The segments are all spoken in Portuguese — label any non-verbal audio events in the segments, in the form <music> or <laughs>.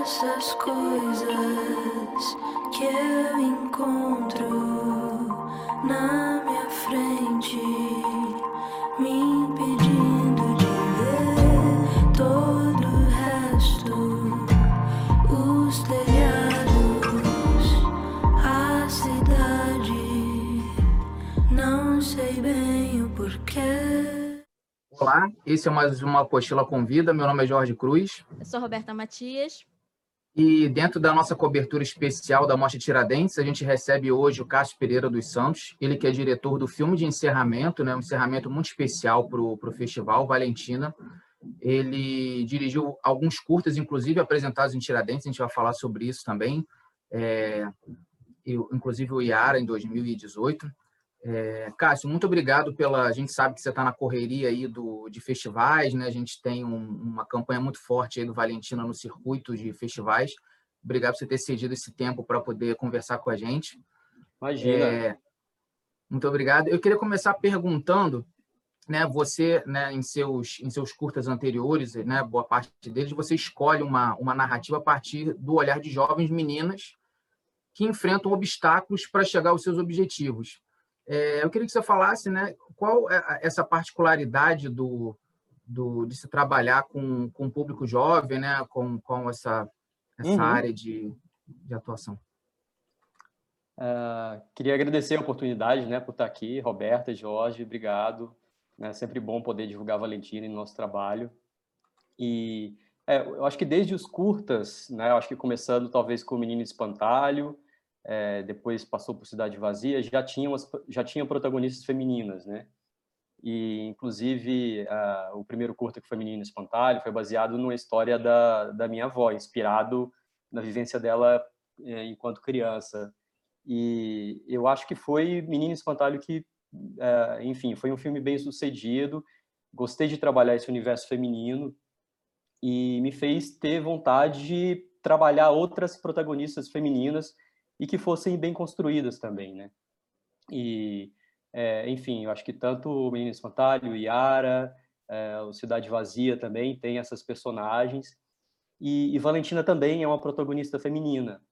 essas coisas que eu encontro na minha frente, me impedindo de ver todo o resto, os telhados, a cidade. Não sei bem o porquê. Olá, esse é mais uma Apostila Convida. Meu nome é Jorge Cruz. Eu sou Roberta Matias. E dentro da nossa cobertura especial da Mostra Tiradentes, a gente recebe hoje o Cássio Pereira dos Santos, ele que é diretor do filme de encerramento, né, um encerramento muito especial para o festival Valentina. Ele dirigiu alguns curtas, inclusive apresentados em Tiradentes, a gente vai falar sobre isso também, é, inclusive o Iara em 2018. É, Cássio, muito obrigado pela. A gente sabe que você está na correria aí do, de festivais, né? A gente tem um, uma campanha muito forte aí do Valentina no circuito de festivais. Obrigado por você ter cedido esse tempo para poder conversar com a gente. Imagina. É, muito obrigado. Eu queria começar perguntando, né? Você, né? Em seus em seus curtas anteriores, né? Boa parte deles, você escolhe uma uma narrativa a partir do olhar de jovens meninas que enfrentam obstáculos para chegar aos seus objetivos. É, eu queria que você falasse, né, qual é essa particularidade do, do, de se trabalhar com, com o público jovem, né, com, com essa, essa uhum. área de, de atuação. Uh, queria agradecer a oportunidade, né, por estar aqui, Roberta, Jorge, obrigado. É sempre bom poder divulgar a Valentina em nosso trabalho. E é, eu acho que desde os curtas, né, eu acho que começando talvez com o Menino Espantalho, é, depois passou por Cidade Vazia, já tinham já tinha protagonistas femininas, né? E inclusive a, o primeiro curta que foi Menino Espantalho foi baseado numa história da, da minha avó, inspirado na vivência dela é, enquanto criança. E eu acho que foi Menino Espantalho que, é, enfim, foi um filme bem sucedido. Gostei de trabalhar esse universo feminino e me fez ter vontade de trabalhar outras protagonistas femininas e que fossem bem construídas também, né? E, é, enfim, eu acho que tanto o Menino Espantalho, Yara, é, o Cidade Vazia também tem essas personagens, e, e, Valentina também é uma protagonista feminina.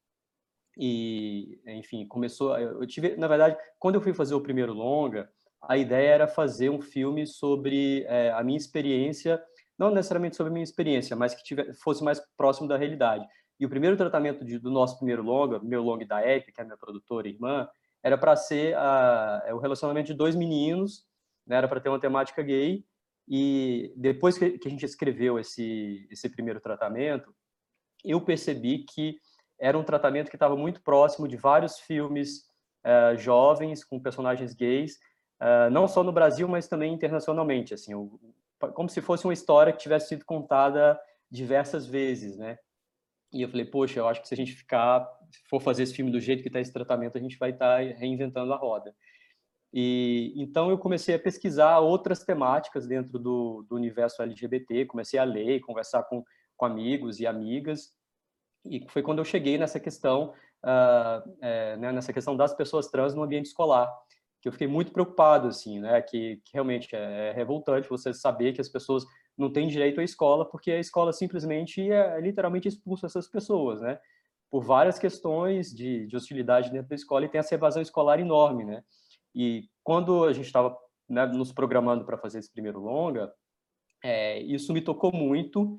E, enfim, começou. Eu tive, na verdade, quando eu fui fazer o primeiro longa, a ideia era fazer um filme sobre é, a minha experiência, não necessariamente sobre a minha experiência, mas que tivesse, fosse mais próximo da realidade. E o primeiro tratamento de, do nosso primeiro longa, meu longa da Epic, que é a minha produtora e irmã, era para ser a, é o relacionamento de dois meninos, né, era para ter uma temática gay. E depois que, que a gente escreveu esse, esse primeiro tratamento, eu percebi que era um tratamento que estava muito próximo de vários filmes uh, jovens com personagens gays, uh, não só no Brasil, mas também internacionalmente, assim, como se fosse uma história que tivesse sido contada diversas vezes, né? E eu falei, poxa, eu acho que se a gente ficar, for fazer esse filme do jeito que está esse tratamento, a gente vai estar tá reinventando a roda. E então eu comecei a pesquisar outras temáticas dentro do, do universo LGBT, comecei a ler, conversar com, com amigos e amigas, e foi quando eu cheguei nessa questão, uh, é, né, nessa questão das pessoas trans no ambiente escolar, que eu fiquei muito preocupado, assim, né, que, que realmente é, é revoltante você saber que as pessoas não tem direito à escola, porque a escola simplesmente é, literalmente expulsa essas pessoas, né? Por várias questões de, de hostilidade dentro da escola e tem essa evasão escolar enorme, né? E quando a gente estava né, nos programando para fazer esse primeiro longa, é, isso me tocou muito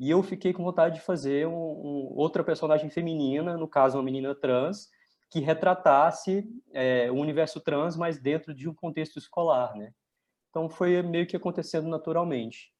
e eu fiquei com vontade de fazer um, um, outra personagem feminina, no caso uma menina trans, que retratasse é, o universo trans, mas dentro de um contexto escolar, né? Então foi meio que acontecendo naturalmente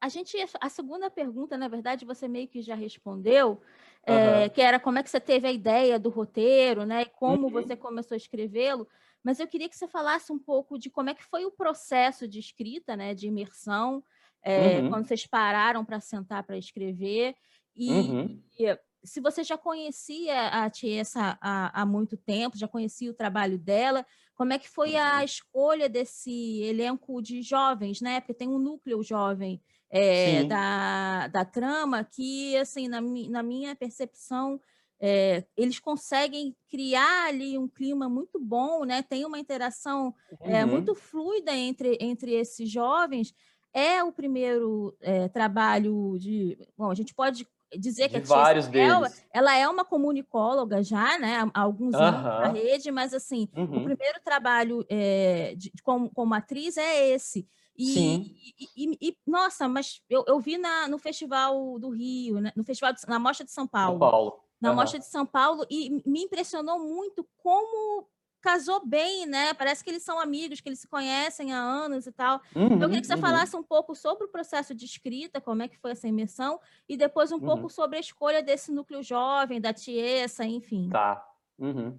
a gente, a segunda pergunta, na verdade, você meio que já respondeu, uhum. é, que era como é que você teve a ideia do roteiro, né? E como uhum. você começou a escrevê-lo. Mas eu queria que você falasse um pouco de como é que foi o processo de escrita, né? De imersão, é, uhum. quando vocês pararam para sentar para escrever. E, uhum. e, se você já conhecia a Tiesa há, há muito tempo, já conhecia o trabalho dela, como é que foi a uhum. escolha desse elenco de jovens, né? Porque tem um núcleo jovem é, da, da trama que, assim, na, na minha percepção, é, eles conseguem criar ali um clima muito bom, né? Tem uma interação uhum. é, muito fluida entre, entre esses jovens. é o primeiro é, trabalho de. Bom, a gente pode dizer que de a vários ela, ela, é uma comunicóloga já, né, há alguns uh -huh. anos na rede, mas assim, uh -huh. o uhum. primeiro trabalho é, de, como, como atriz é esse. E, Sim. E, e, e, nossa, mas eu, eu vi na, no Festival do Rio, né, no Festival de, na Mostra de São Paulo. São Paulo. Na uhum. Mostra de São Paulo, e me impressionou muito como casou bem, né? Parece que eles são amigos, que eles se conhecem há anos e tal. Uhum, então, eu queria que você uhum. falasse um pouco sobre o processo de escrita, como é que foi essa imersão, e depois um uhum. pouco sobre a escolha desse núcleo jovem, da Tiesa, enfim. Tá. Uhum.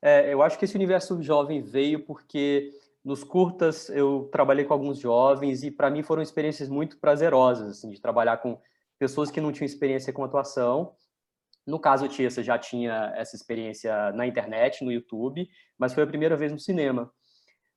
É, eu acho que esse universo jovem veio porque nos curtas eu trabalhei com alguns jovens e para mim foram experiências muito prazerosas, assim, de trabalhar com pessoas que não tinham experiência com atuação no caso, Tiesa já tinha essa experiência na internet, no YouTube, mas foi a primeira vez no cinema.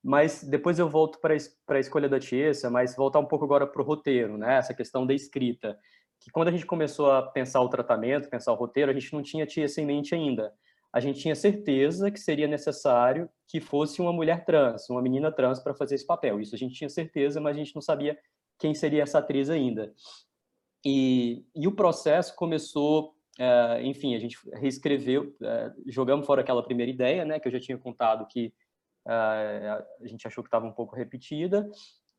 Mas depois eu volto para a escolha da Tiesa, mas voltar um pouco agora para o roteiro, né? essa questão da escrita. Que quando a gente começou a pensar o tratamento, pensar o roteiro, a gente não tinha Tiesa em mente ainda. A gente tinha certeza que seria necessário que fosse uma mulher trans, uma menina trans para fazer esse papel. Isso a gente tinha certeza, mas a gente não sabia quem seria essa atriz ainda. E, e o processo começou Uh, enfim, a gente reescreveu, uh, jogamos fora aquela primeira ideia, né, que eu já tinha contado que uh, a gente achou que estava um pouco repetida,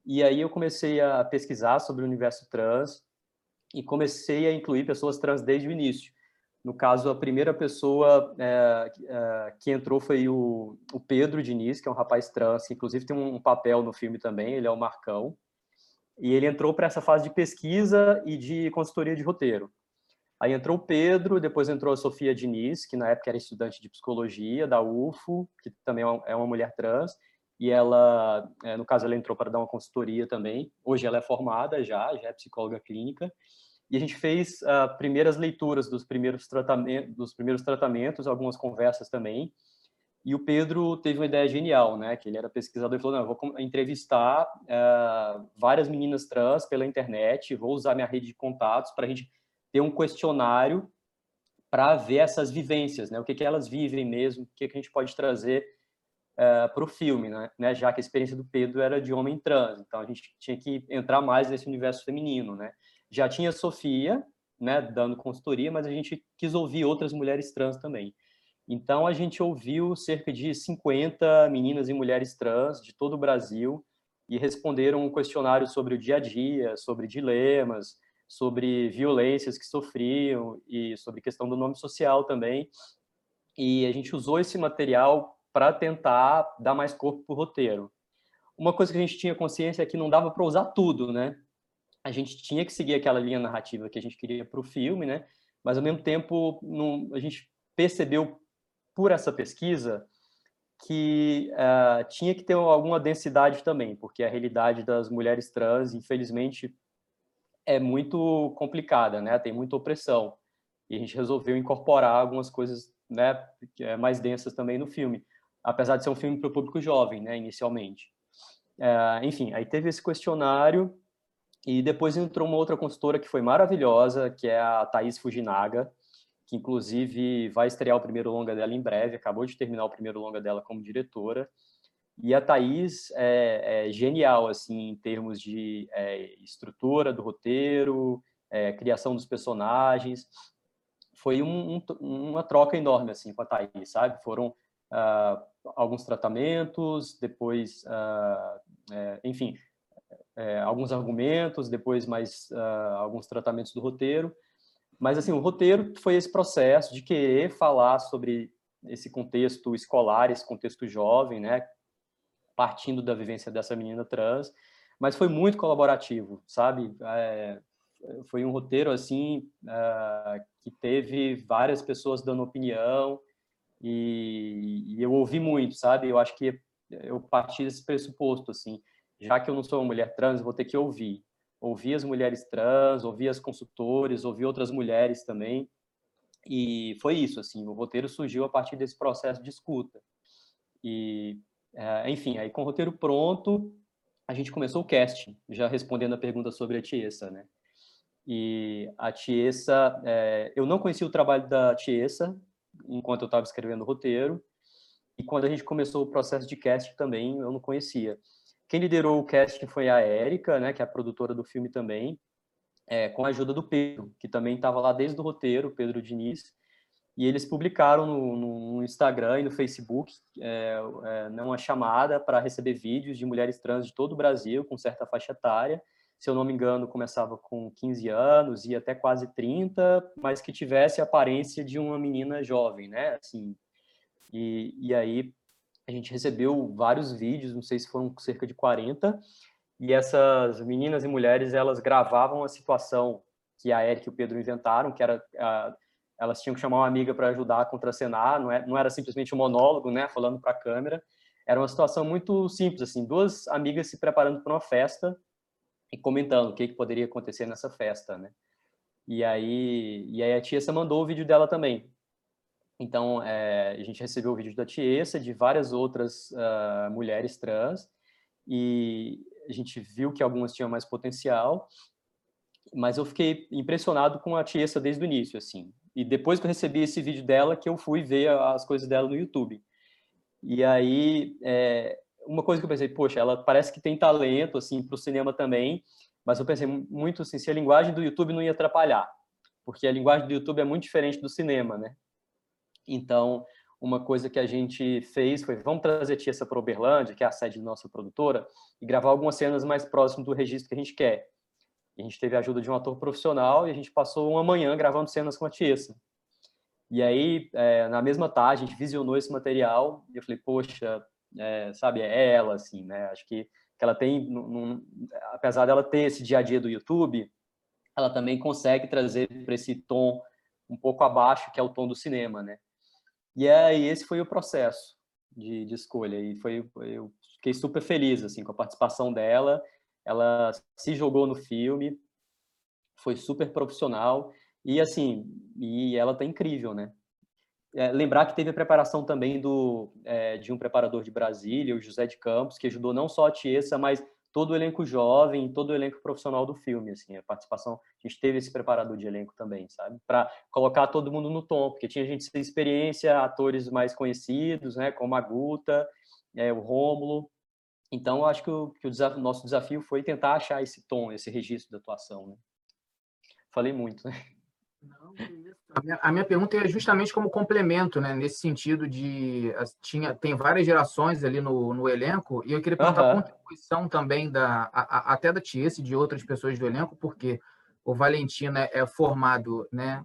e aí eu comecei a pesquisar sobre o universo trans e comecei a incluir pessoas trans desde o início. No caso, a primeira pessoa que entrou foi o, o, Pedro Diniz, que é um rapaz trans, que inclusive tem um papel no filme também, ele é o Marcão, e ele entrou para essa fase de pesquisa e de consultoria de roteiro. Aí entrou o Pedro, depois entrou a Sofia Diniz, que na época era estudante de psicologia da UFO, que também é uma mulher trans, e ela, é, no caso, ela entrou para dar uma consultoria também. Hoje ela é formada já, já é psicóloga clínica. E a gente fez uh, primeiras leituras dos primeiros, tratamentos, dos primeiros tratamentos, algumas conversas também. E o Pedro teve uma ideia genial, né? Que ele era pesquisador e falou: não, eu vou entrevistar uh, várias meninas trans pela internet, vou usar minha rede de contatos para a gente ter um questionário para ver essas vivências, né? O que, que elas vivem mesmo, o que, que a gente pode trazer uh, eh, para o filme, né? né? Já que a experiência do Pedro era de homem trans, então a gente tinha que entrar mais nesse universo feminino, né? Já tinha Sofia, né, dando consultoria, mas a gente quis ouvir outras mulheres trans também. Então a gente ouviu cerca de 50 meninas e mulheres trans de todo o Brasil e responderam um questionário sobre o dia a dia, sobre dilemas, sobre violências que sofriam e sobre questão do nome social também. E a gente usou esse material para tentar dar mais corpo para o roteiro. Uma coisa que a gente tinha consciência é que não dava para usar tudo, né? A gente tinha que seguir aquela linha narrativa que a gente queria para o filme, né? Mas ao mesmo tempo, não, a gente percebeu por essa pesquisa que uh, tinha que ter alguma densidade também, porque a realidade das mulheres trans, infelizmente, é muito complicada, né? Tem muita opressão. E a gente resolveu incorporar algumas coisas, né, é mais densas também no filme, apesar de ser um filme para o público jovem, né, inicialmente. É, enfim, aí teve esse questionário e depois entrou uma outra consultora que foi maravilhosa, que é a Thaís Fujinaga, que inclusive vai estrear o primeiro longa dela em breve, acabou de terminar o primeiro longa dela como diretora. E a Thaís é, é genial, assim, em termos de é, estrutura do roteiro, é, criação dos personagens. Foi um, um, uma troca enorme, assim, com a Thaís, sabe? Foram uh, alguns tratamentos, depois, uh, enfim, é, alguns argumentos, depois mais uh, alguns tratamentos do roteiro. Mas, assim, o roteiro foi esse processo de querer falar sobre esse contexto escolar, esse contexto jovem, né? partindo da vivência dessa menina trans, mas foi muito colaborativo, sabe? É, foi um roteiro assim uh, que teve várias pessoas dando opinião e, e, eu ouvi muito, sabe? Eu acho que eu parti desse pressuposto assim, já que eu não sou uma mulher trans, vou ter que ouvir, ouvir as mulheres trans, ouvir as consultores, ouvir outras mulheres também. E foi isso, assim, o roteiro surgiu a partir desse processo de escuta. E é, enfim, aí com o roteiro pronto, a gente começou o casting, já respondendo a pergunta sobre a Tiesa, né? E a Tiesa, é, eu não conhecia o trabalho da Tiesa enquanto eu estava escrevendo o roteiro, e quando a gente começou o processo de casting também, eu não conhecia. Quem liderou o casting foi a Érica, né, que é a produtora do filme também, é, com a ajuda do Pedro, que também estava lá desde o roteiro, Pedro Diniz, e eles publicaram no, no Instagram e no Facebook é, é, uma chamada para receber vídeos de mulheres trans de todo o Brasil, com certa faixa etária. Se eu não me engano, começava com 15 anos, ia até quase 30, mas que tivesse a aparência de uma menina jovem, né? Assim, e, e aí a gente recebeu vários vídeos, não sei se foram cerca de 40, e essas meninas e mulheres, elas gravavam a situação que a Eric e o Pedro inventaram, que era... A, elas tinham que chamar uma amiga para ajudar a contracenar, não, é, não era simplesmente um monólogo, né, falando para a câmera. Era uma situação muito simples, assim, duas amigas se preparando para uma festa e comentando o que, que poderia acontecer nessa festa, né? E aí, e aí a Tiesa mandou o vídeo dela também. Então, é, a gente recebeu o vídeo da Tiesa, de várias outras uh, mulheres trans, e a gente viu que algumas tinham mais potencial, mas eu fiquei impressionado com a Tiesa desde o início, assim. E depois que eu recebi esse vídeo dela, que eu fui ver as coisas dela no YouTube. E aí, é, uma coisa que eu pensei, poxa, ela parece que tem talento, assim, para o cinema também, mas eu pensei muito assim, se a linguagem do YouTube não ia atrapalhar, porque a linguagem do YouTube é muito diferente do cinema, né? Então, uma coisa que a gente fez foi, vamos trazer Tia essa para Uberlândia, que é a sede da nossa produtora, e gravar algumas cenas mais próximas do registro que a gente quer. A gente teve a ajuda de um ator profissional e a gente passou uma manhã gravando cenas com a Tiesa. E aí, é, na mesma tarde, a gente visionou esse material e eu falei, poxa, é, sabe, é ela, assim, né? Acho que, que ela tem, num, apesar dela ter esse dia a dia do YouTube, ela também consegue trazer para esse tom um pouco abaixo, que é o tom do cinema, né? E aí, esse foi o processo de, de escolha. E foi, eu fiquei super feliz, assim, com a participação dela ela se jogou no filme, foi super profissional e assim, e ela tá incrível, né? É, lembrar que teve a preparação também do, é, de um preparador de Brasília, o José de Campos, que ajudou não só a Tiesa, mas todo o elenco jovem, todo o elenco profissional do filme, assim, a participação, a gente teve esse preparador de elenco também, sabe? Para colocar todo mundo no tom, porque tinha gente sem experiência, atores mais conhecidos, né, como a Guta, é, o Rômulo, então, acho que o, que o desafio, nosso desafio foi tentar achar esse tom, esse registro da atuação. Né? Falei muito, né? Não, a, minha, a minha pergunta é justamente como complemento, né? Nesse sentido de tinha tem várias gerações ali no, no elenco e eu queria perguntar uhum. a contribuição também da a, a, até da Tiesse e de outras pessoas do elenco, porque o Valentina é formado, né?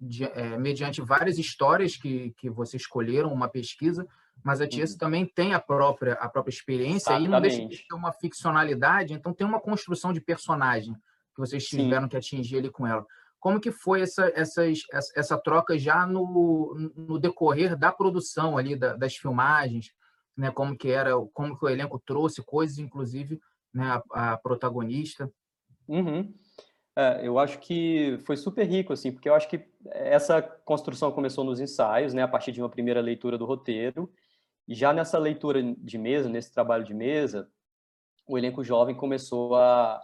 De, é, mediante várias histórias que, que vocês escolheram, uma pesquisa, mas a Tiesa uhum. também tem a própria, a própria experiência Exatamente. e não deixa de ter uma ficcionalidade, então tem uma construção de personagem que vocês tiveram Sim. que atingir ali com ela. Como que foi essa, essas, essa troca já no, no decorrer da produção ali, da, das filmagens, né? Como que era, como que o elenco trouxe coisas, inclusive, né? A, a protagonista. Uhum. É, eu acho que foi super rico, assim, porque eu acho que essa construção começou nos ensaios, né, a partir de uma primeira leitura do roteiro, e já nessa leitura de mesa, nesse trabalho de mesa, o elenco jovem começou a,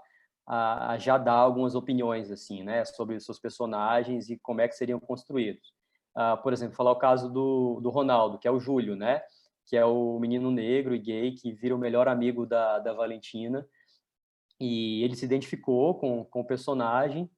a, a já dar algumas opiniões, assim, né, sobre os seus personagens e como é que seriam construídos. Uh, por exemplo, falar o caso do, do Ronaldo, que é o Júlio, né, que é o menino negro e gay que vira o melhor amigo da, da Valentina, e ele se identificou com, com o personagem,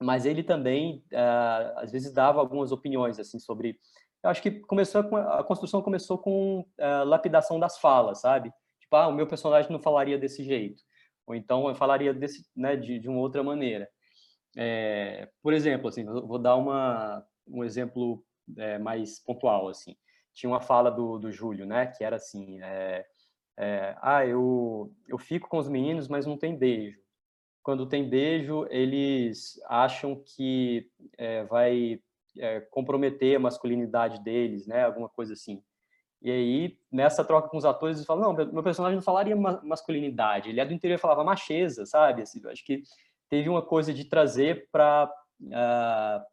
mas ele também, uh, às vezes, dava algumas opiniões, assim, sobre eu acho que começou a, a construção começou com a lapidação das falas, sabe? Tipo, ah, o meu personagem não falaria desse jeito, ou então eu falaria desse, né, de, de uma outra maneira. É, por exemplo, assim, vou dar uma, um exemplo é, mais pontual, assim. Tinha uma fala do, do Júlio, né, que era assim, é, é, ah, eu, eu fico com os meninos, mas não tem beijo. Quando tem beijo, eles acham que é, vai é, comprometer a masculinidade deles, né? Alguma coisa assim. E aí, nessa troca com os atores, eles falam, não, meu personagem não falaria masculinidade, ele é do interior falava macheza, sabe? Assim, acho que teve uma coisa de trazer para, uh, ah,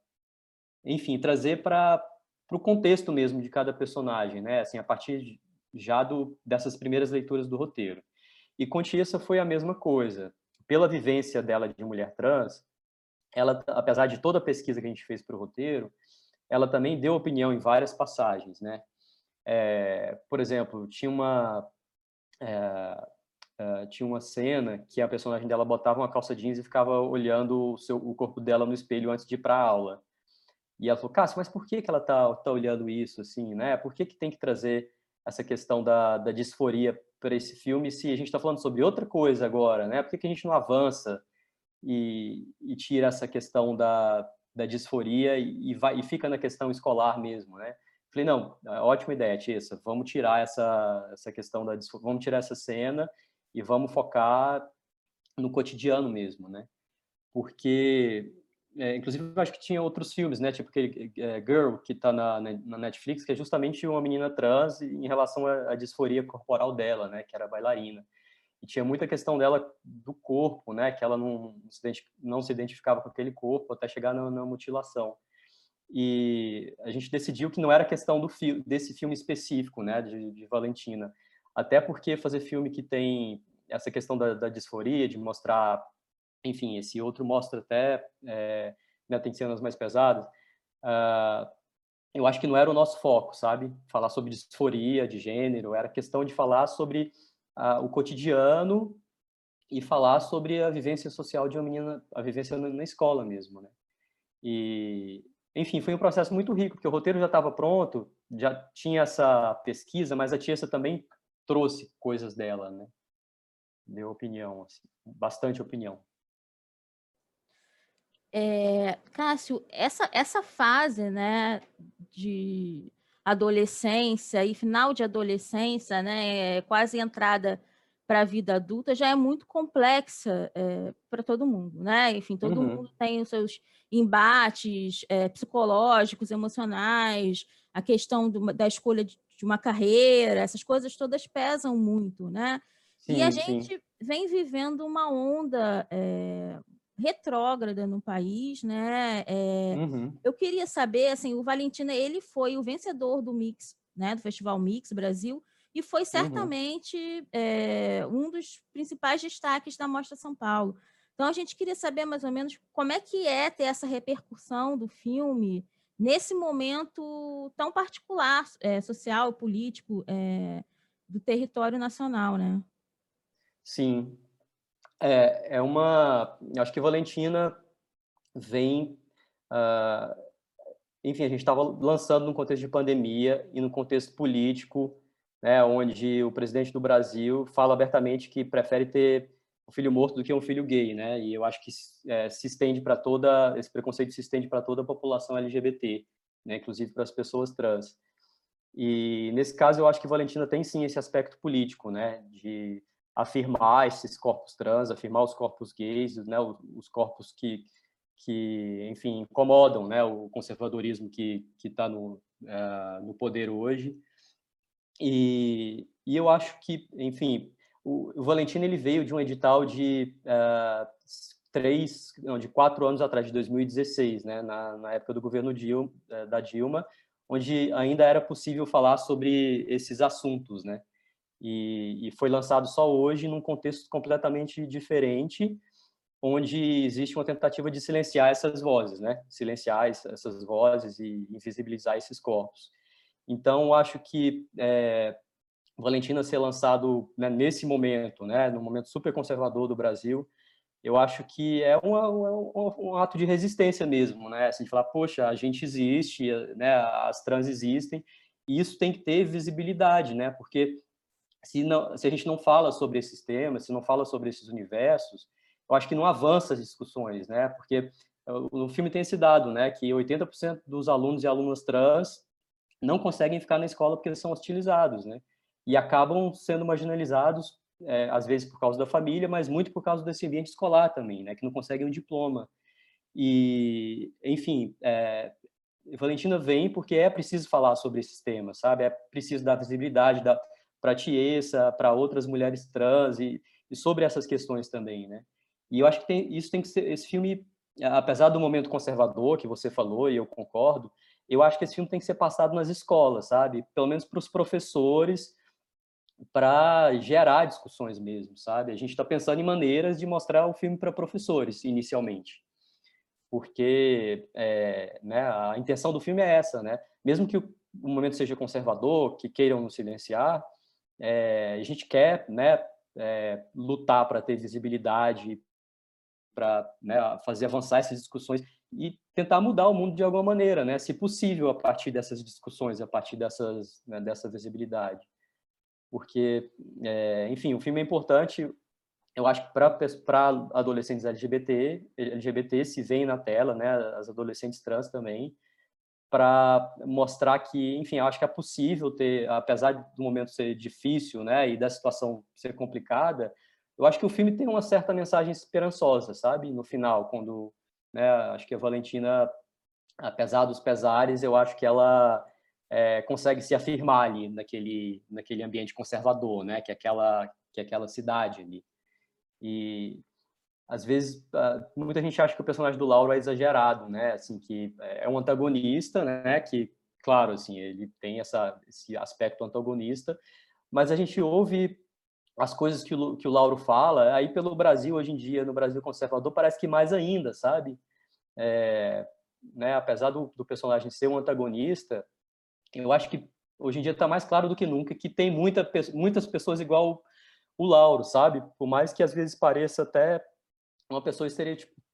enfim, trazer para o contexto mesmo de cada personagem, né? Assim, a partir de, já do, dessas primeiras leituras do roteiro. E com Tiessa foi a mesma coisa. Pela vivência dela de mulher trans, ela, apesar de toda a pesquisa que a gente fez para o roteiro, ela também deu opinião em várias passagens, né? É, por exemplo, tinha uma é, tinha uma cena que a personagem dela botava uma calça jeans e ficava olhando o, seu, o corpo dela no espelho antes de ir para a aula. E ela falou, Cássio, mas por que, que ela tá, tá olhando isso, assim, né? Por que, que tem que trazer essa questão da, da disforia para esse filme se a gente está falando sobre outra coisa agora, né? Por que, que a gente não avança e, e tira essa questão da, da disforia e, e, vai, e fica na questão escolar mesmo, né? Falei, não, é ótima ideia, Tissa, vamos tirar essa, essa questão da vamos tirar essa cena e vamos focar no cotidiano mesmo, né? Porque é, inclusive, eu acho que tinha outros filmes, né? Tipo aquele é, Girl, que está na, na, Netflix, que é justamente uma menina trans em relação à, à, disforia corporal dela, né? Que era bailarina. E tinha muita questão dela do corpo, né? Que ela não se, não se identificava com aquele corpo até chegar na, na mutilação. E a gente decidiu que não era questão do fi desse filme específico, né? De, de Valentina. Até porque fazer filme que tem essa questão da, da disforia, de mostrar enfim, esse outro mostra até, é, né, tem cenas mais pesadas, uh, eu acho que não era o nosso foco, sabe? Falar sobre disforia de gênero, era questão de falar sobre uh, o cotidiano e falar sobre a vivência social de uma menina, a vivência na, na escola mesmo, né? E, enfim, foi um processo muito rico, porque o roteiro já estava pronto, já tinha essa pesquisa, mas a Tiesa também trouxe coisas dela, né? Deu opinião, assim, bastante opinião. É, Cássio, essa, essa fase né, de adolescência e final de adolescência, né, quase entrada para a vida adulta, já é muito complexa é, para todo mundo, né? Enfim, todo uhum. mundo tem os seus embates é, psicológicos, emocionais, a questão do, da escolha de, de, uma carreira, essas coisas todas pesam muito, né? Sim, e a gente sim. vem vivendo uma onda é, retrógrada no país, né? Uhum. Eu queria saber, assim, o Valentina, ele foi o vencedor do Mix, né? Do Festival Mix Brasil e foi uhum. certamente uhum. é, um dos principais destaques da Mostra São Paulo. Então a gente queria saber mais ou menos como é que é ter essa repercussão do filme nesse momento tão particular, é, social, político, é, do território nacional, né? Sim, é, é uma. Acho que Valentina vem. Uh, enfim, a gente estava lançando num contexto de pandemia e no contexto político, né, onde o presidente do Brasil fala abertamente que prefere ter um filho morto do que um filho gay, né? E eu acho que é, se estende para toda esse preconceito se estende para toda a população LGBT, né? Inclusive para as pessoas trans. E nesse caso eu acho que Valentina tem sim esse aspecto político, né? De afirmar esses corpos trans, afirmar os corpos gays, né, os corpos que, que enfim, incomodam né, o conservadorismo que está no, uh, no poder hoje. E, e eu acho que, enfim, o, o Valentino ele veio de um edital de uh, três, não, de quatro anos atrás, de 2016, né, na, na época do governo Dilma, eh, da Dilma, onde ainda era possível falar sobre esses assuntos, né? e, e foi lançado só hoje num contexto completamente diferente, onde existe uma tentativa de silenciar essas vozes, né? Silenciar essas vozes e invisibilizar esses corpos. Então, acho que é, Valentina ser lançado né, nesse momento, né, no momento super conservador do Brasil, eu acho que é uma, uma, um ato de resistência mesmo, né? Assim, de falar, poxa, a gente existe, né, as trans existem, e isso tem que ter visibilidade, né? Porque se, não, se a gente não fala sobre esses temas, se não fala sobre esses universos, eu acho que não avança as discussões, né? Porque o filme tem esse dado, né? Que 80% dos alunos e alunas trans não conseguem ficar na escola porque eles são hostilizados, né? E acabam sendo marginalizados, é, às vezes por causa da família, mas muito por causa desse ambiente escolar também, né? Que não conseguem um diploma. E, enfim, é, Valentina vem porque é preciso falar sobre esses temas, sabe? É preciso dar visibilidade, dar para a Tiesa, para outras mulheres trans e, e, sobre essas questões também, né? E eu acho que tem, isso tem que ser esse filme, apesar do momento conservador que você falou e eu concordo, eu acho que esse filme tem que ser passado nas escolas, sabe? Pelo menos para os professores, para gerar discussões mesmo, sabe? A gente está pensando em maneiras de mostrar o filme para professores inicialmente, porque é, né, a intenção do filme é essa, né? Mesmo que o momento seja conservador, que queiram nos silenciar, é, a gente quer né, é, lutar para ter visibilidade, para né, fazer avançar essas discussões e tentar mudar o mundo de alguma maneira, né? Se possível, a partir dessas discussões, a partir dessas, né, dessa visibilidade. Porque, é, enfim, o filme é importante, eu acho que para adolescentes LGBT, LGBT se veem na tela, né? As adolescentes trans também, para mostrar que, enfim, eu acho que é possível ter, apesar do momento ser difícil, né? E da situação ser complicada, eu acho que o filme tem uma certa mensagem esperançosa, sabe? No final, quando, né, acho que a Valentina, apesar dos pesares, eu acho que ela é, consegue se afirmar ali naquele, naquele ambiente conservador, né? Que é aquela, que é aquela cidade ali. E às vezes muita gente acha que o personagem do Lauro é exagerado, né? Assim que é um antagonista, né? Que claro, assim ele tem essa esse aspecto antagonista, mas a gente ouve as coisas que o, que o Lauro fala, aí pelo Brasil, hoje em dia, no Brasil conservador, parece que mais ainda, sabe? É, né, apesar do, do, personagem ser um antagonista, eu acho que hoje em dia está mais claro do que nunca que tem muita, muitas pessoas igual o Lauro, sabe? Por mais que às vezes pareça até uma pessoa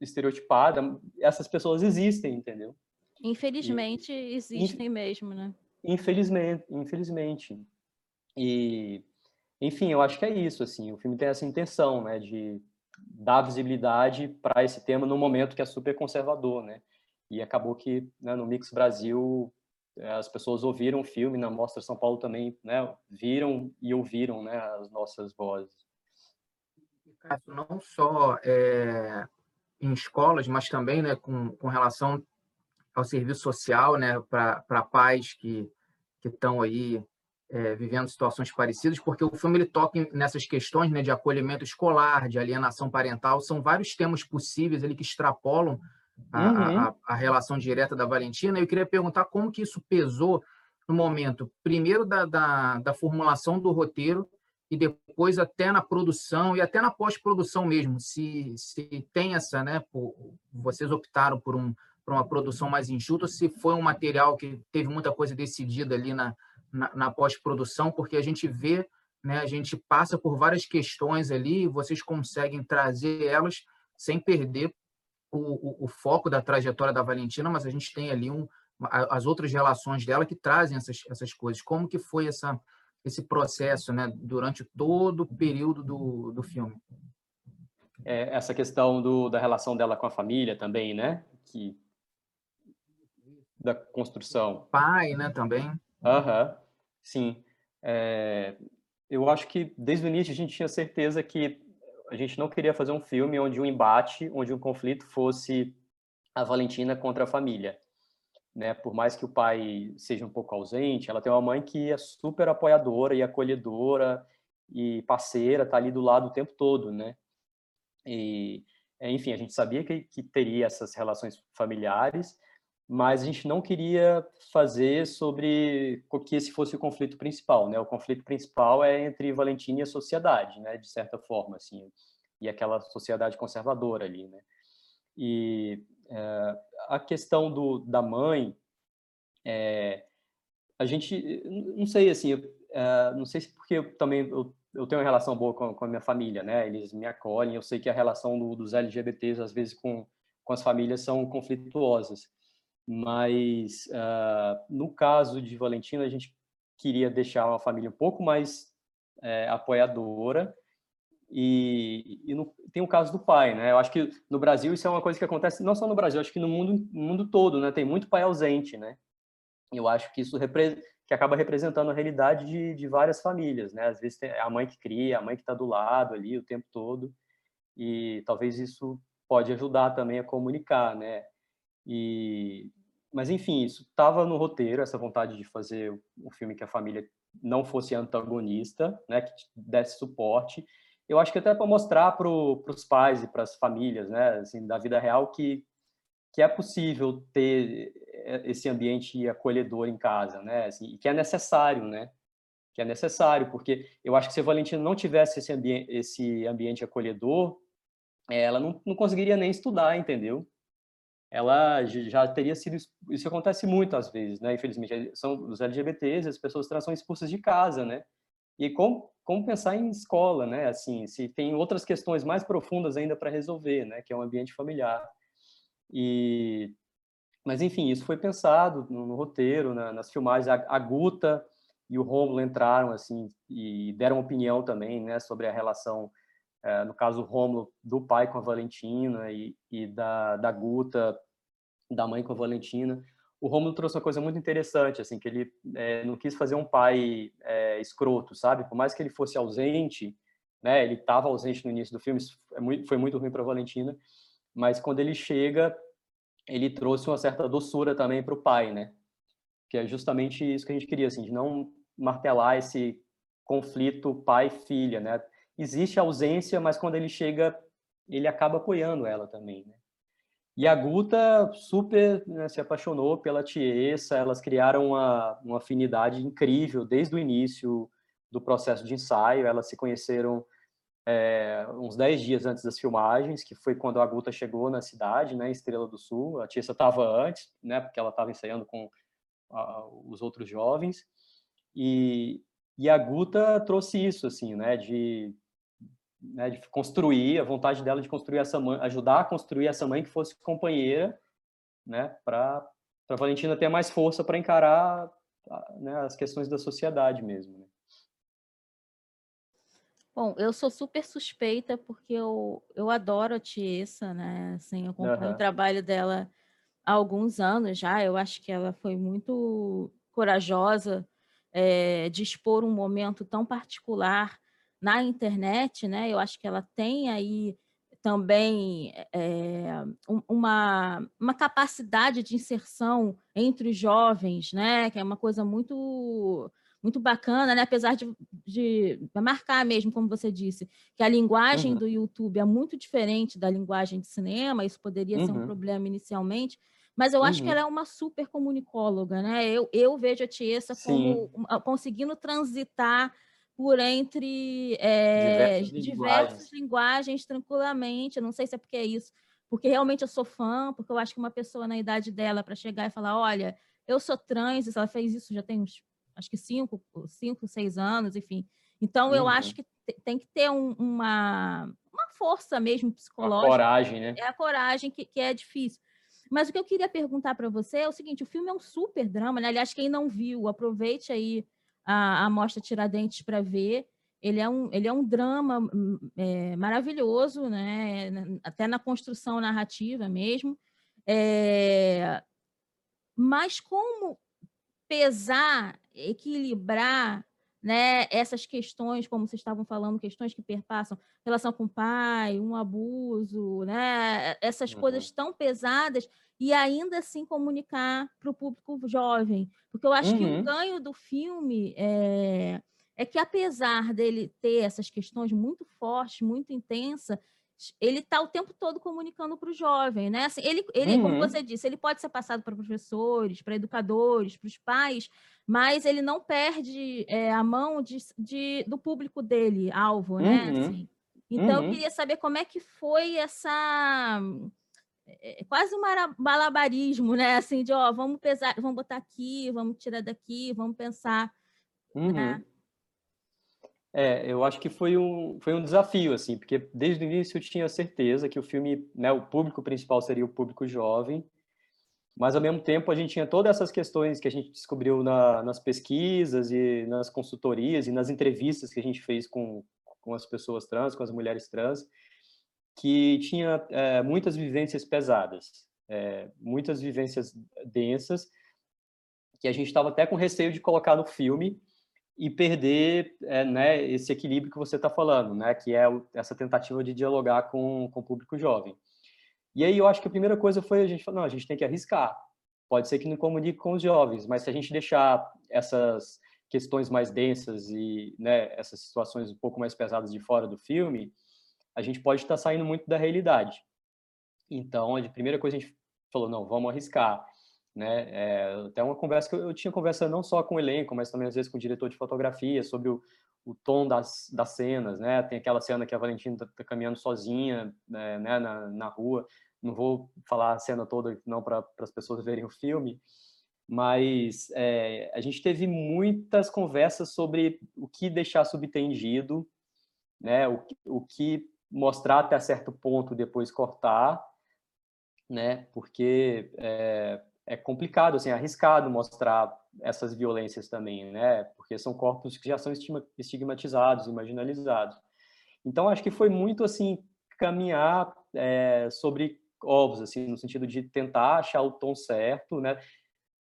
estereotipada, essas pessoas existem, entendeu? Infelizmente, e, existem mesmo, né? Infelizmente, infelizmente. E enfim, eu acho que é isso, assim, o filme tem essa intenção, né, de dar visibilidade para esse tema no momento que é super conservador, né, e acabou que né, no Mix Brasil eh, as pessoas ouviram o filme, na Mostra São Paulo também, né, viram e ouviram, né, as nossas vozes. Não só é, em escolas, mas também, né, com, com relação ao serviço social, né, para pais que que estão aí é, vivendo situações parecidas, porque o filme ele toca nessas questões né, de acolhimento escolar, de alienação parental, são vários temas possíveis ali que extrapolam a, uhum. a, a, relação direta da Valentina. Eu queria perguntar como que isso pesou no momento, primeiro da, da, da formulação do roteiro e depois até na produção e até na pós-produção mesmo, se, se tem essa, né, por, vocês optaram por, um, por uma produção mais enxuta, se foi um material que teve muita coisa decidida ali na, na, na pós-produção, porque a gente vê, né, a gente passa por várias questões ali, vocês conseguem trazer elas sem perder o, o, o foco da trajetória da Valentina, mas a gente tem ali um, as outras relações dela que trazem essas, essas coisas. Como que foi essa, esse processo né, durante todo o período do, do filme? É, essa questão do, da relação dela com a família também, né? Que, da construção. Pai, né, também. Aham, sim. É, eu acho que desde o início a gente tinha certeza que a gente não queria fazer um filme onde um embate, onde um conflito fosse a Valentina contra a família. Né? Por mais que o pai seja um pouco ausente, ela tem uma mãe que é super apoiadora e acolhedora e parceira, tá ali do lado o tempo todo, né? E, enfim, a gente sabia que, que teria essas relações familiares, mas a gente não queria fazer sobre que esse fosse o conflito principal, né? O conflito principal é entre Valentina e a sociedade, né? De certa forma, assim, e aquela sociedade conservadora ali, né? E é, a questão do, da mãe, é, a gente, não sei, assim, é, não sei se porque eu também eu, eu tenho uma relação boa com, com, a minha família, né? Eles me acolhem, eu sei que a relação do, dos LGBTs, às vezes, com, com as famílias são conflituosas mas uh, no caso de Valentina, a gente queria deixar uma família um pouco mais é, apoiadora e, e no, tem o caso do pai, né? Eu acho que no Brasil isso é uma coisa que acontece não só no Brasil, acho que no mundo, no mundo todo, né? Tem muito pai ausente, né? Eu acho que isso que acaba representando a realidade de, de várias famílias, né? Às vezes tem a mãe que cria, a mãe que está do lado ali o tempo todo e talvez isso pode ajudar também a comunicar, né? E, mas enfim, isso estava no roteiro, essa vontade de fazer um filme que a família não fosse antagonista, né, que desse suporte. Eu acho que até para mostrar para os pais e para as famílias, né, assim, da vida real, que que é possível ter esse ambiente acolhedor em casa, né, assim, e que é necessário, né, que é necessário, porque eu acho que se a Valentina não tivesse esse, ambi esse ambiente acolhedor, ela não, não conseguiria nem estudar, entendeu? Ela já teria sido isso acontece muito às vezes, né? Infelizmente são os LGBTs, as pessoas trans são expulsas de casa, né? e como, como pensar em escola, né? Assim, se tem outras questões mais profundas ainda para resolver, né? Que é o um ambiente familiar. E, mas enfim, isso foi pensado no, no roteiro, na, nas filmagens. A, a, Guta e o Rômulo entraram assim e deram opinião também, né? Sobre a relação, é, no caso o Rômulo do pai com a Valentina e, e da, da Guta da mãe com a Valentina o Romulo trouxe uma coisa muito interessante, assim, que ele é, não quis fazer um pai é, escroto, sabe? Por mais que ele fosse ausente, né? Ele estava ausente no início do filme, é foi muito ruim para Valentina, mas quando ele chega, ele trouxe uma certa doçura também para o pai, né? Que é justamente isso que a gente queria, assim, de não martelar esse conflito pai-filha, né? Existe ausência, mas quando ele chega, ele acaba apoiando ela também, né? E a Guta super né, se apaixonou pela Tiesa, elas criaram uma, uma afinidade incrível desde o início do processo de ensaio, elas se conheceram é, uns 10 dias antes das filmagens, que foi quando a Guta chegou na cidade, né, Estrela do Sul, a Tiesa estava antes, né, porque ela estava ensaiando com a, os outros jovens, e, e a Guta trouxe isso, assim, né, de né, de construir, a vontade dela de construir essa mãe, ajudar a construir essa mãe que fosse companheira, né, para para Valentina ter mais força para encarar né, as questões da sociedade mesmo. Né? Bom, eu sou super suspeita porque eu, eu adoro a Tiesa, né? Assim, eu acompanho uhum. o trabalho dela há alguns anos já. Eu acho que ela foi muito corajosa é, de expor um momento tão particular na internet, né? Eu acho que ela tem aí também é, uma, uma capacidade de inserção entre os jovens, né? Que é uma coisa muito muito bacana, né? Apesar de, de marcar mesmo, como você disse, que a linguagem uhum. do YouTube é muito diferente da linguagem de cinema, isso poderia uhum. ser um uhum. problema inicialmente, mas eu acho uhum. que ela é uma super comunicóloga, né? Eu, eu vejo a Tiesa como conseguindo transitar por entre é, diversas, diversas linguagens. linguagens. tranquilamente. Eu não sei se é porque é isso, porque realmente eu sou fã, porque eu acho que uma pessoa na idade dela para chegar e falar, olha, eu sou trans, ela fez isso já tem uns, acho que cinco, cinco, seis anos, enfim. Então uhum. eu acho que tem que ter um, uma uma força mesmo psicológica. A coragem, né? É a coragem que, que é difícil. Mas o que eu queria perguntar para você é o seguinte: o filme é um super drama, né? Aliás, quem não viu, aproveite aí a, a Mostra Tiradentes para ver. Ele é um, ele é um drama hum, é, maravilhoso, né? até na construção narrativa mesmo. É, mas como pesar, equilibrar né, essas questões, como vocês estavam falando, questões que perpassam relação com o pai, um abuso, né, essas uhum. coisas tão pesadas e ainda assim comunicar para o público jovem. Porque eu acho uhum. que o uhum. ganho do filme é, é que, apesar dele ter essas questões muito fortes, muito intensas, ele está o tempo todo comunicando para o jovem, né? Assim, ele, ele uhum. como você disse, ele pode ser passado para professores, para educadores, para os pais, mas ele não perde é, a mão de, de, do público dele, alvo, né? Uhum. Assim, então, eu uhum. queria saber como é que foi essa é, é quase um malabarismo, né? Assim, de ó, vamos pesar, vamos botar aqui, vamos tirar daqui, vamos pensar. Né? Uhum. Né? É, eu acho que foi um, foi um desafio, assim, porque desde o início eu tinha certeza que o filme, né, o público principal seria o público jovem, mas ao mesmo tempo a gente tinha todas essas questões que a gente descobriu na, nas pesquisas e nas consultorias e nas entrevistas que a gente fez com, com as pessoas trans, com as mulheres trans, que tinha é, muitas vivências pesadas, é, muitas vivências densas, que a gente estava até com receio de colocar no filme e perder é, né, esse equilíbrio que você está falando, né, que é essa tentativa de dialogar com, com o público jovem. E aí eu acho que a primeira coisa foi a gente falar, não, a gente tem que arriscar. Pode ser que não comunique com os jovens, mas se a gente deixar essas questões mais densas e né, essas situações um pouco mais pesadas de fora do filme, a gente pode estar saindo muito da realidade. Então, a primeira coisa a gente falou, não, vamos arriscar. Né? É, até uma conversa que eu, tinha conversa não só com o elenco, mas também às vezes com o diretor de fotografia sobre o, o tom das, das cenas, né? Tem aquela cena que a Valentina está tá caminhando sozinha, né, né, na, na rua. Não vou falar a cena toda não para as pessoas <laughs> verem o filme, mas é, a gente teve muitas conversas sobre o que deixar subtendido, né, o, o que mostrar até certo ponto, depois cortar, né, porque é, é complicado, assim, é arriscado mostrar essas violências também, né, porque são corpos que já são estigmatizados e marginalizados. Então, acho que foi muito, assim, caminhar é, sobre ovos, assim, no sentido de tentar achar o tom certo, né,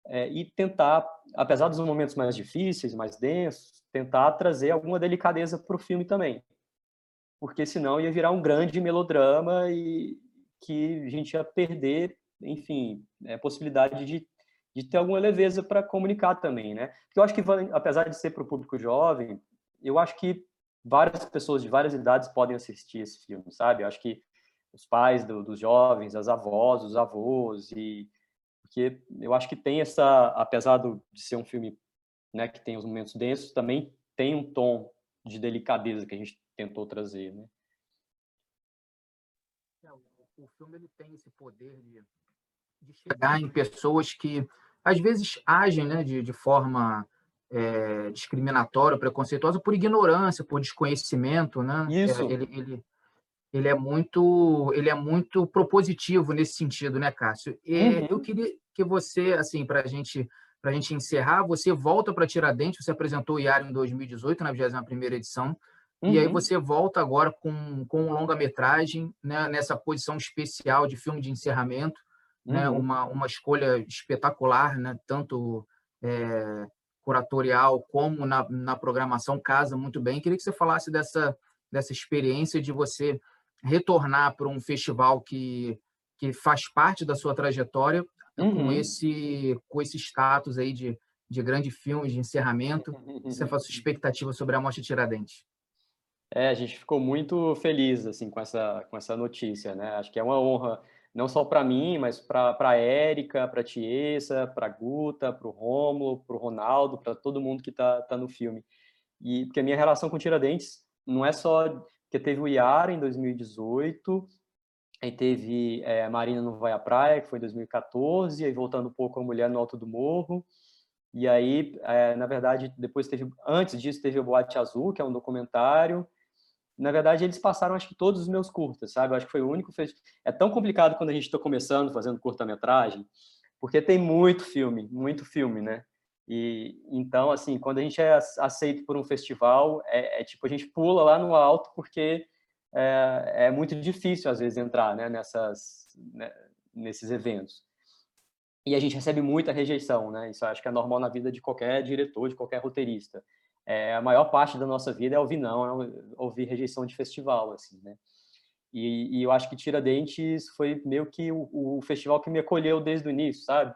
é, e tentar, apesar dos momentos mais difíceis, mais densos, tentar trazer alguma delicadeza para o filme também, porque senão ia virar um grande melodrama e que a gente ia perder, enfim, a é, possibilidade de, de ter alguma leveza para comunicar também, né? Porque eu acho que, apesar de ser para o público jovem, eu acho que várias pessoas de várias idades podem assistir esse filme, sabe? Eu acho que os pais do, dos jovens, as avós, os avós e porque eu acho que tem essa, apesar de ser um filme né, que tem os momentos densos, também tem um tom de delicadeza que a gente tentou trazer, né? É, o filme ele tem esse poder de, de chegar em pessoas que às vezes agem né, de, de forma é, discriminatória, preconceituosa por ignorância, por desconhecimento, né? É, Isso. É, ele, ele, ele é muito ele é muito propositivo nesse sentido, né, Cássio? E uhum. eu queria que você, assim, para gente para a gente encerrar, você volta para Tiradentes, você apresentou o IAR em 2018, na 21ª edição, uhum. e aí uhum. você volta agora com, com um longa-metragem, né, nessa posição especial de filme de encerramento, né, uhum. né, uma, uma escolha espetacular, né, tanto é, curatorial como na, na programação, casa muito bem. Queria que você falasse dessa, dessa experiência de você retornar para um festival que, que faz parte da sua trajetória uhum. com esse com esse status aí de, de grande filme de encerramento. Você <laughs> faz sua expectativa sobre a Mostra Tiradentes? É, a gente ficou muito feliz assim com essa com essa notícia, né? Acho que é uma honra não só para mim, mas para a Érica, para a Tiesa, para a Guta, para o Rômulo, para o Ronaldo, para todo mundo que está tá no filme. E porque a minha relação com Tiradentes não é só porque teve o Iara em 2018, aí teve é, Marina não vai à praia, que foi em 2014, aí voltando um pouco a Mulher no Alto do Morro, e aí, é, na verdade, depois teve, antes disso teve o Boate Azul, que é um documentário, na verdade, eles passaram, acho que todos os meus curtas, sabe? Eu acho que foi o único. É tão complicado quando a gente está começando fazendo curta-metragem, porque tem muito filme, muito filme, né? E então, assim, quando a gente é aceito por um festival, é, é tipo a gente pula lá no alto porque é, é muito difícil às vezes entrar, né, nessas, né, nesses eventos. E a gente recebe muita rejeição, né? Isso acho que é normal na vida de qualquer diretor, de qualquer roteirista. É, a maior parte da nossa vida é ouvir não, é ouvir rejeição de festival, assim, né? E, e eu acho que Tiradentes foi meio que o, o festival que me acolheu desde o início, sabe?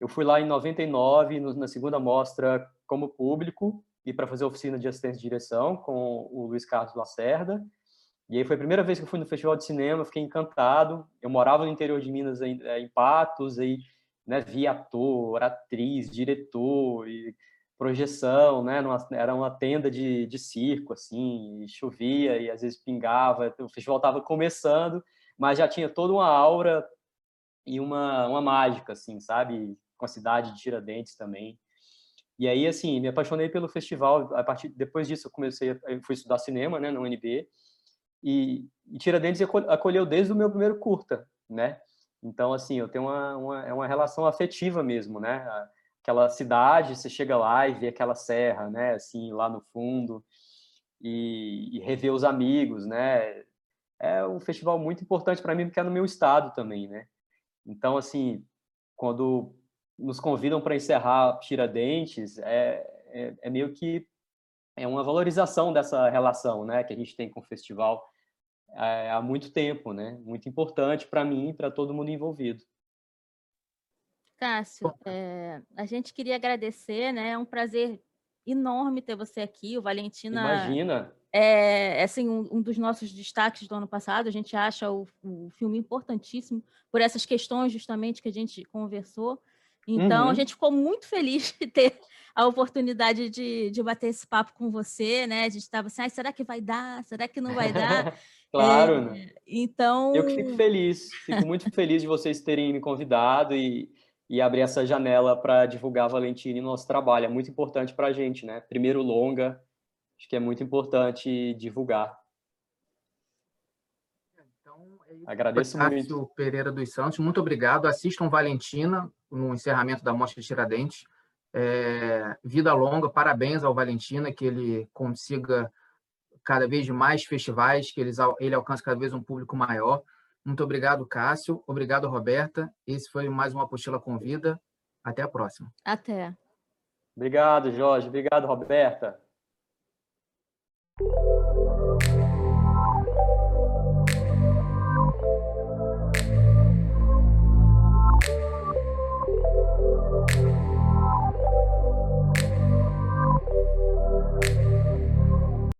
Eu fui lá em 99, no, na segunda mostra, como público, e para fazer oficina de assistência de direção com o Luiz Carlos Lacerda. E aí foi a primeira vez que eu fui no festival de cinema, fiquei encantado. Eu morava no interior de Minas, em, eh, em Patos, aí né, via ator, atriz, diretor, e projeção, né? Numa, era uma tenda de, de circo, assim, chovia e às vezes pingava. O festival estava começando, mas já tinha toda uma aura e uma, uma mágica, assim, sabe? com a cidade de Tiradentes também. E aí, assim, me apaixonei pelo festival. A partir depois disso, eu comecei, eu fui estudar cinema, né, na UNB. E, e Tiradentes acolheu desde o meu primeiro curta, né? Então, assim, eu tenho uma, uma, é uma relação afetiva mesmo, né? Aquela cidade, você chega lá e vê aquela serra, né? Assim, lá no fundo, e, e rever os amigos, né? É um festival muito importante para mim, porque é no meu estado também, né? Então, assim, quando nos convidam para encerrar Tiradentes, é, é, é, meio que é uma valorização dessa relação né, que a gente tem com o festival é, há muito tempo, né? muito importante para mim e para todo mundo envolvido. Cássio, é, a gente queria agradecer, né? É um prazer enorme ter você aqui, o Valentina. Imagina. É, assim, um, um, dos nossos destaques do ano passado. A gente acha o, o filme importantíssimo por essas questões justamente que a gente conversou. Então, uhum. a gente ficou muito feliz de ter a oportunidade de, de bater esse papo com você, né? A gente estava assim, ah, será que vai dar? Será que não vai dar? <laughs> claro. É, então. Eu que fico feliz, fico muito feliz de vocês terem me convidado e, e abrir essa janela para divulgar a Valentina e nosso trabalho. É muito importante para a gente, né? Primeiro longa, acho que é muito importante divulgar. Então, é isso. Agradeço Cássio muito. Pereira dos Santos, muito obrigado. Assistam Valentina no encerramento da Mostra de Tiradentes. É, vida longa, parabéns ao Valentina, que ele consiga cada vez mais festivais, que eles, ele alcance cada vez um público maior. Muito obrigado, Cássio. Obrigado, Roberta. Esse foi mais uma Apostila Convida. Até a próxima. Até. Obrigado, Jorge. Obrigado, Roberta.